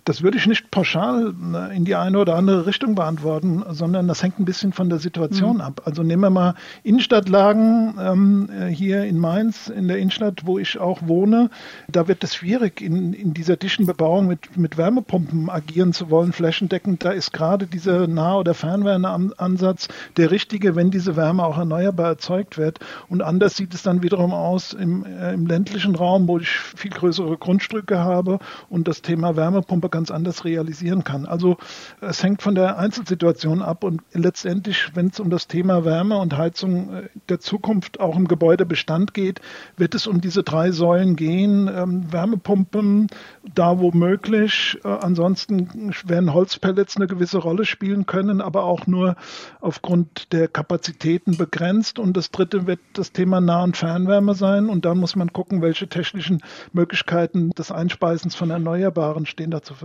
Das würde ich nicht pauschal äh, in die eine oder andere Richtung beantworten, sondern das hängt ein bisschen von der Situation mhm. ab. Also nehmen wir mal Innenstadtlagen ähm, äh, hier in Mainz, in der Innenstadt, wo ich auch wohne. Da wird es schwierig, in, in dieser dichten Bebauung mit, mit Wärmepumpen agieren zu wollen, flächendeckend. Da ist gerade dieser Nah- oder Fernwärmeansatz der richtige, wenn diese Wärme auch erneuerbar erzeugt wird. Und anders sieht es dann wiederum aus im, äh, im ländlichen Raum, wo ich viel größere Grundstücke habe und das Thema Wärmepumpe ganz anders realisieren kann. Also es hängt von der Einzelsituation ab und letztendlich, wenn es um das Thema Wärme und Heizung äh, der Zukunft auch im Gebäudebestand geht, wird es um diese drei Säulen gehen. Ähm, Wärmepumpen, da wo möglich. Äh, ansonsten werden Holzpellets eine gewisse Rolle spielen können, aber auch nur aufgrund der Kapazitäten begrenzt. Und das dritte wird das Thema Nah- und Fernwärme sein. Und dann muss man gucken, welche technischen Möglichkeiten des Einspeisens von Erneuerbaren stehen da zur Verfügung.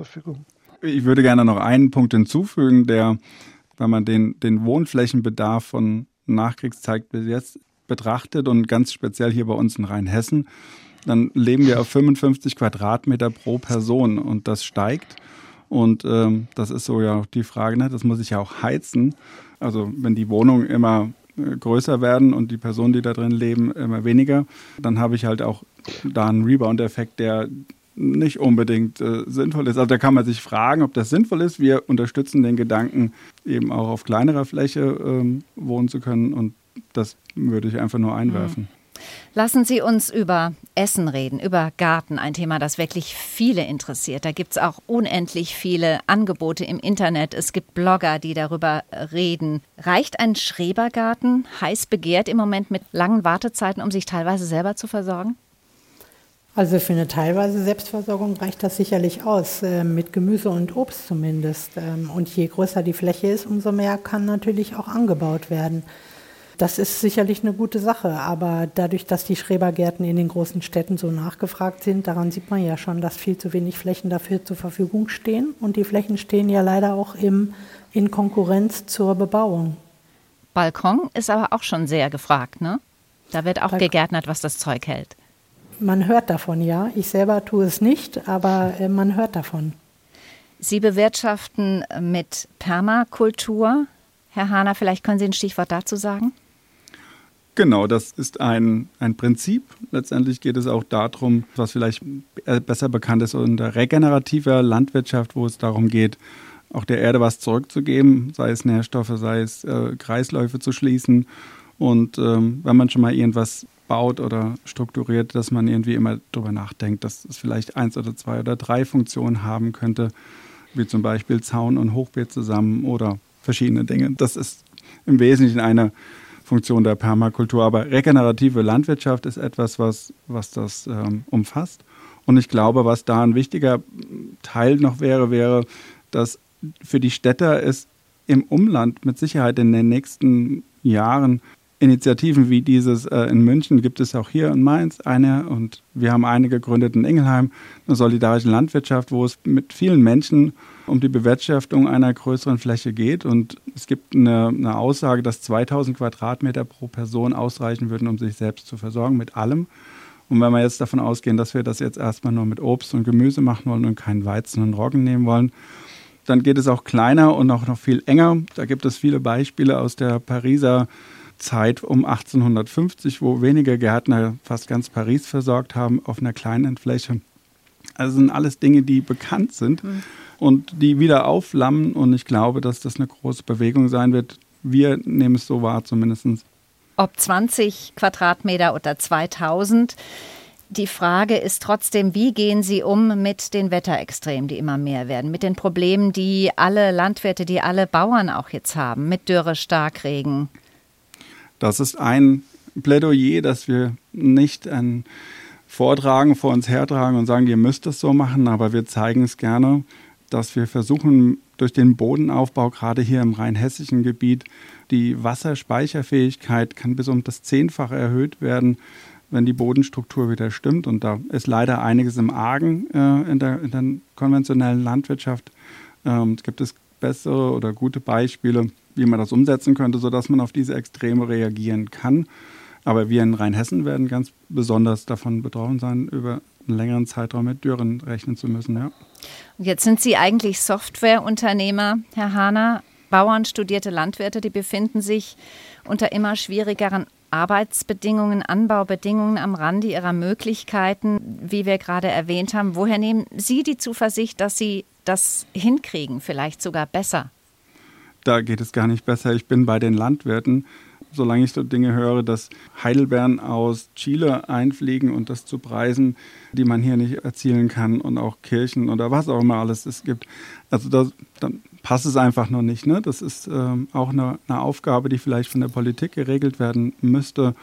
Ich würde gerne noch einen Punkt hinzufügen, der, wenn man den, den Wohnflächenbedarf von Nachkriegszeit bis jetzt betrachtet und ganz speziell hier bei uns in Rheinhessen, dann leben wir auf 55 Quadratmeter pro Person und das steigt. Und ähm, das ist so ja die Frage, ne? das muss ich ja auch heizen. Also wenn die Wohnungen immer äh, größer werden und die Personen, die da drin leben, immer weniger, dann habe ich halt auch da einen Rebound-Effekt, der nicht unbedingt äh, sinnvoll ist. Also da kann man sich fragen, ob das sinnvoll ist. Wir unterstützen den Gedanken, eben auch auf kleinerer Fläche ähm, wohnen zu können und das würde ich einfach nur einwerfen. Mhm. Lassen Sie uns über Essen reden, über Garten, ein Thema, das wirklich viele interessiert. Da gibt es auch unendlich viele Angebote im Internet. Es gibt Blogger, die darüber reden. Reicht ein Schrebergarten, heiß begehrt im Moment mit langen Wartezeiten, um sich teilweise selber zu versorgen? Also für eine teilweise Selbstversorgung reicht das sicherlich aus, äh, mit Gemüse und Obst zumindest. Ähm, und je größer die Fläche ist, umso mehr kann natürlich auch angebaut werden. Das ist sicherlich eine gute Sache, aber dadurch, dass die Schrebergärten in den großen Städten so nachgefragt sind, daran sieht man ja schon, dass viel zu wenig Flächen dafür zur Verfügung stehen. Und die Flächen stehen ja leider auch im, in Konkurrenz zur Bebauung. Balkon ist aber auch schon sehr gefragt, ne? Da wird auch Balk gegärtnet, was das Zeug hält. Man hört davon, ja. Ich selber tue es nicht, aber äh, man hört davon. Sie bewirtschaften mit Permakultur. Herr Hahner, vielleicht können Sie ein Stichwort dazu sagen? Genau, das ist ein, ein Prinzip. Letztendlich geht es auch darum, was vielleicht besser bekannt ist unter regenerativer Landwirtschaft, wo es darum geht, auch der Erde was zurückzugeben, sei es Nährstoffe, sei es äh, Kreisläufe zu schließen. Und ähm, wenn man schon mal irgendwas baut oder strukturiert, dass man irgendwie immer darüber nachdenkt, dass es vielleicht eins oder zwei oder drei Funktionen haben könnte, wie zum Beispiel Zaun und Hochbeet zusammen oder verschiedene Dinge. Das ist im Wesentlichen eine Funktion der Permakultur. Aber regenerative Landwirtschaft ist etwas, was, was das ähm, umfasst. Und ich glaube, was da ein wichtiger Teil noch wäre, wäre, dass für die Städter es im Umland mit Sicherheit in den nächsten Jahren Initiativen wie dieses äh, in München gibt es auch hier in Mainz eine und wir haben eine gegründet in Ingelheim, eine solidarische Landwirtschaft, wo es mit vielen Menschen um die Bewirtschaftung einer größeren Fläche geht und es gibt eine, eine Aussage, dass 2000 Quadratmeter pro Person ausreichen würden, um sich selbst zu versorgen mit allem. Und wenn wir jetzt davon ausgehen, dass wir das jetzt erstmal nur mit Obst und Gemüse machen wollen und keinen Weizen und Roggen nehmen wollen, dann geht es auch kleiner und auch noch viel enger. Da gibt es viele Beispiele aus der Pariser Zeit um 1850, wo wenige Gärtner fast ganz Paris versorgt haben auf einer kleinen Fläche. Also sind alles Dinge, die bekannt sind mhm. und die wieder aufflammen. Und ich glaube, dass das eine große Bewegung sein wird. Wir nehmen es so wahr zumindest. Ob 20 Quadratmeter oder 2000. Die Frage ist trotzdem, wie gehen Sie um mit den Wetterextremen, die immer mehr werden, mit den Problemen, die alle Landwirte, die alle Bauern auch jetzt haben, mit Dürre, Starkregen? Das ist ein Plädoyer, dass wir nicht ein Vortragen vor uns hertragen und sagen, ihr müsst es so machen, aber wir zeigen es gerne, dass wir versuchen, durch den Bodenaufbau, gerade hier im rheinhessischen Gebiet, die Wasserspeicherfähigkeit kann bis um das Zehnfache erhöht werden, wenn die Bodenstruktur wieder stimmt. Und da ist leider einiges im Argen äh, in, der, in, der, konventionellen Landwirtschaft. Ähm, gibt es bessere oder gute Beispiele, wie man das umsetzen könnte, sodass man auf diese Extreme reagieren kann. Aber wir in Rheinhessen werden ganz besonders davon betroffen sein, über einen längeren Zeitraum mit Dürren rechnen zu müssen. Ja. Jetzt sind Sie eigentlich Softwareunternehmer, Herr Hahner. Bauern, studierte Landwirte, die befinden sich unter immer schwierigeren Arbeitsbedingungen, Anbaubedingungen am Rande ihrer Möglichkeiten, wie wir gerade erwähnt haben. Woher nehmen Sie die Zuversicht, dass Sie das hinkriegen, vielleicht sogar besser? Da geht es gar nicht besser. Ich bin bei den Landwirten solange ich so Dinge höre, dass Heidelbeeren aus Chile einfliegen und das zu Preisen, die man hier nicht erzielen kann und auch Kirchen oder was auch immer alles es gibt. Also das, dann passt es einfach noch nicht. Ne? Das ist ähm, auch eine, eine Aufgabe, die vielleicht von der Politik geregelt werden müsste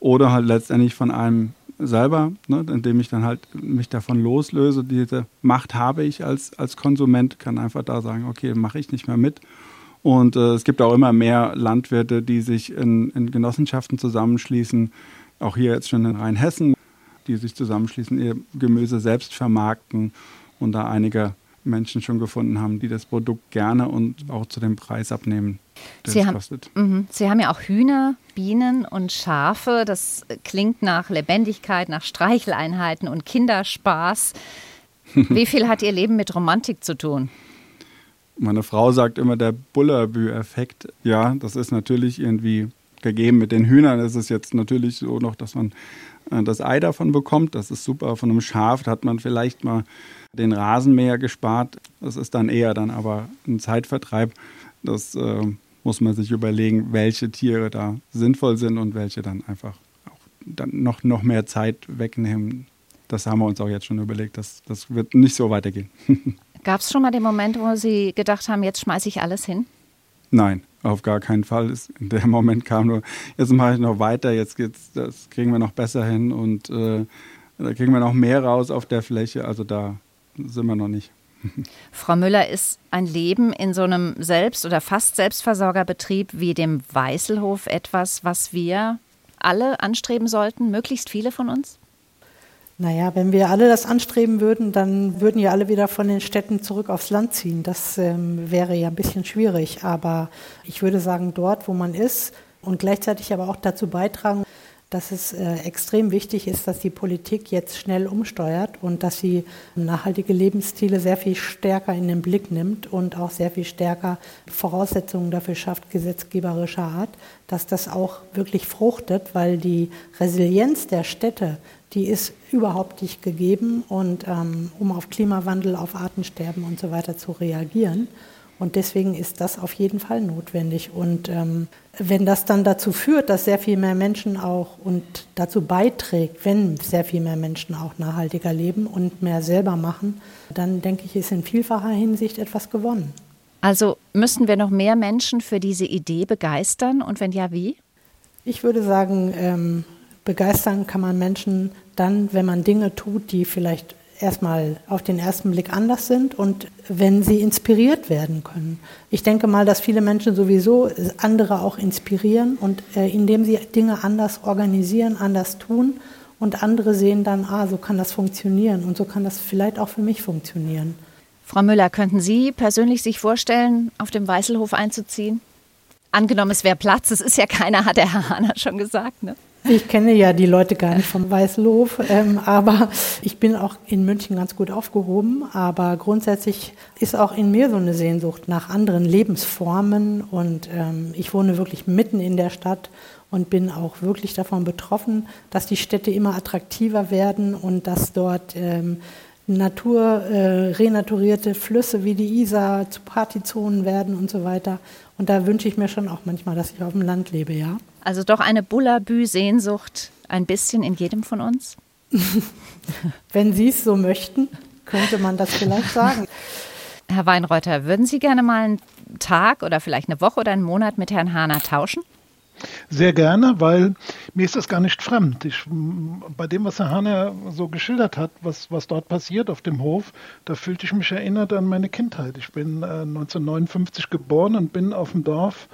oder halt letztendlich von einem selber, ne, indem ich dann halt mich davon loslöse. Diese Macht habe ich als, als Konsument, kann einfach da sagen, okay, mache ich nicht mehr mit. Und äh, es gibt auch immer mehr Landwirte, die sich in, in Genossenschaften zusammenschließen, auch hier jetzt schon in Rheinhessen, die sich zusammenschließen, ihr Gemüse selbst vermarkten und da einige Menschen schon gefunden haben, die das Produkt gerne und auch zu dem Preis abnehmen, der Sie, haben, kostet. Mh, Sie haben ja auch Hühner, Bienen und Schafe. Das klingt nach Lebendigkeit, nach Streicheleinheiten und Kinderspaß. [laughs] Wie viel hat Ihr Leben mit Romantik zu tun? Meine Frau sagt immer der Bullerbü-Effekt. Ja, das ist natürlich irgendwie gegeben. Mit den Hühnern ist es jetzt natürlich so noch, dass man äh, das Ei davon bekommt. Das ist super. Von einem Schaf hat man vielleicht mal den Rasenmäher gespart. Das ist dann eher dann aber ein Zeitvertreib. Das äh, muss man sich überlegen, welche Tiere da sinnvoll sind und welche dann einfach auch dann noch, noch mehr Zeit wegnehmen. Das haben wir uns auch jetzt schon überlegt. Das, das wird nicht so weitergehen. [laughs] Gab es schon mal den Moment, wo Sie gedacht haben, jetzt schmeiße ich alles hin? Nein, auf gar keinen Fall. Der Moment kam nur, jetzt mache ich noch weiter, jetzt geht's, das kriegen wir noch besser hin und äh, da kriegen wir noch mehr raus auf der Fläche. Also da sind wir noch nicht. [laughs] Frau Müller, ist ein Leben in so einem Selbst- oder fast Selbstversorgerbetrieb wie dem Weißelhof etwas, was wir alle anstreben sollten, möglichst viele von uns? Naja, wenn wir alle das anstreben würden, dann würden ja alle wieder von den Städten zurück aufs Land ziehen. Das ähm, wäre ja ein bisschen schwierig. Aber ich würde sagen, dort, wo man ist und gleichzeitig aber auch dazu beitragen, dass es äh, extrem wichtig ist, dass die Politik jetzt schnell umsteuert und dass sie nachhaltige Lebensstile sehr viel stärker in den Blick nimmt und auch sehr viel stärker Voraussetzungen dafür schafft, gesetzgeberischer Art, dass das auch wirklich fruchtet, weil die Resilienz der Städte, die ist überhaupt nicht gegeben und ähm, um auf Klimawandel, auf Artensterben und so weiter zu reagieren. Und deswegen ist das auf jeden Fall notwendig. Und ähm, wenn das dann dazu führt, dass sehr viel mehr Menschen auch und dazu beiträgt, wenn sehr viel mehr Menschen auch nachhaltiger leben und mehr selber machen, dann denke ich, ist in vielfacher Hinsicht etwas gewonnen. Also müssen wir noch mehr Menschen für diese Idee begeistern und wenn ja, wie? Ich würde sagen, ähm, begeistern kann man Menschen dann, wenn man Dinge tut, die vielleicht erstmal auf den ersten Blick anders sind und wenn sie inspiriert werden können. Ich denke mal, dass viele Menschen sowieso andere auch inspirieren und äh, indem sie Dinge anders organisieren, anders tun und andere sehen dann, ah, so kann das funktionieren und so kann das vielleicht auch für mich funktionieren. Frau Müller, könnten Sie persönlich sich vorstellen, auf dem Weißelhof einzuziehen? Angenommen, es wäre Platz, es ist ja keiner, hat der Herr Hahner schon gesagt. Ne? Ich kenne ja die Leute gar nicht vom Weißelhof, ähm, aber ich bin auch in München ganz gut aufgehoben. Aber grundsätzlich ist auch in mir so eine Sehnsucht nach anderen Lebensformen und ähm, ich wohne wirklich mitten in der Stadt und bin auch wirklich davon betroffen, dass die Städte immer attraktiver werden und dass dort ähm, Natur, äh, renaturierte Flüsse wie die Isar zu Partyzonen werden und so weiter. Und da wünsche ich mir schon auch manchmal, dass ich auf dem Land lebe, ja. Also doch eine Bullabü-Sehnsucht ein bisschen in jedem von uns? [laughs] Wenn Sie es so möchten, könnte man das vielleicht sagen. [laughs] Herr Weinreuter, würden Sie gerne mal einen Tag oder vielleicht eine Woche oder einen Monat mit Herrn Hahner tauschen? Sehr gerne, weil mir ist das gar nicht fremd. Ich, bei dem, was Herr Hahner so geschildert hat, was, was dort passiert auf dem Hof, da fühlte ich mich erinnert an meine Kindheit. Ich bin äh, 1959 geboren und bin auf dem Dorf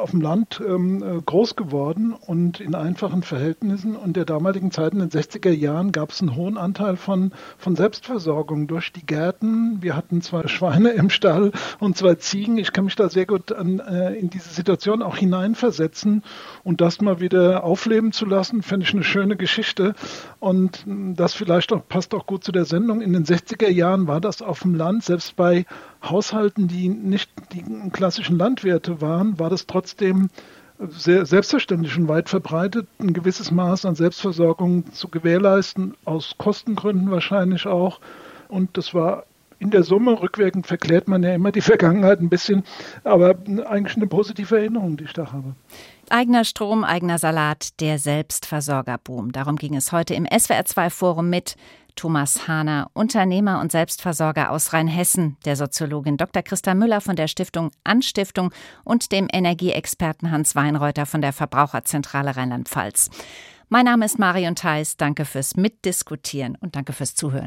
auf dem Land ähm, äh, groß geworden und in einfachen Verhältnissen. Und der damaligen Zeit in den 60er Jahren gab es einen hohen Anteil von, von Selbstversorgung durch die Gärten. Wir hatten zwei [laughs] Schweine im Stall und zwei Ziegen. Ich kann mich da sehr gut an, äh, in diese Situation auch hineinversetzen und das mal wieder aufleben zu lassen, finde ich eine schöne Geschichte. Und das vielleicht auch passt auch gut zu der Sendung. In den 60er Jahren war das auf dem Land, selbst bei Haushalten, die nicht die klassischen Landwirte waren, war das trotzdem sehr selbstverständlich und weit verbreitet, ein gewisses Maß an Selbstversorgung zu gewährleisten, aus Kostengründen wahrscheinlich auch. Und das war in der Summe, rückwirkend verklärt man ja immer die [laughs] Vergangenheit ein bisschen, aber eigentlich eine positive Erinnerung, die ich da habe. Eigener Strom, eigener Salat, der Selbstversorgerboom. Darum ging es heute im SWR2 Forum mit Thomas Hahner, Unternehmer und Selbstversorger aus Rheinhessen, der Soziologin Dr. Christa Müller von der Stiftung Anstiftung und dem Energieexperten Hans Weinreuter von der Verbraucherzentrale Rheinland-Pfalz. Mein Name ist Marion Theis. Danke fürs Mitdiskutieren und danke fürs Zuhören.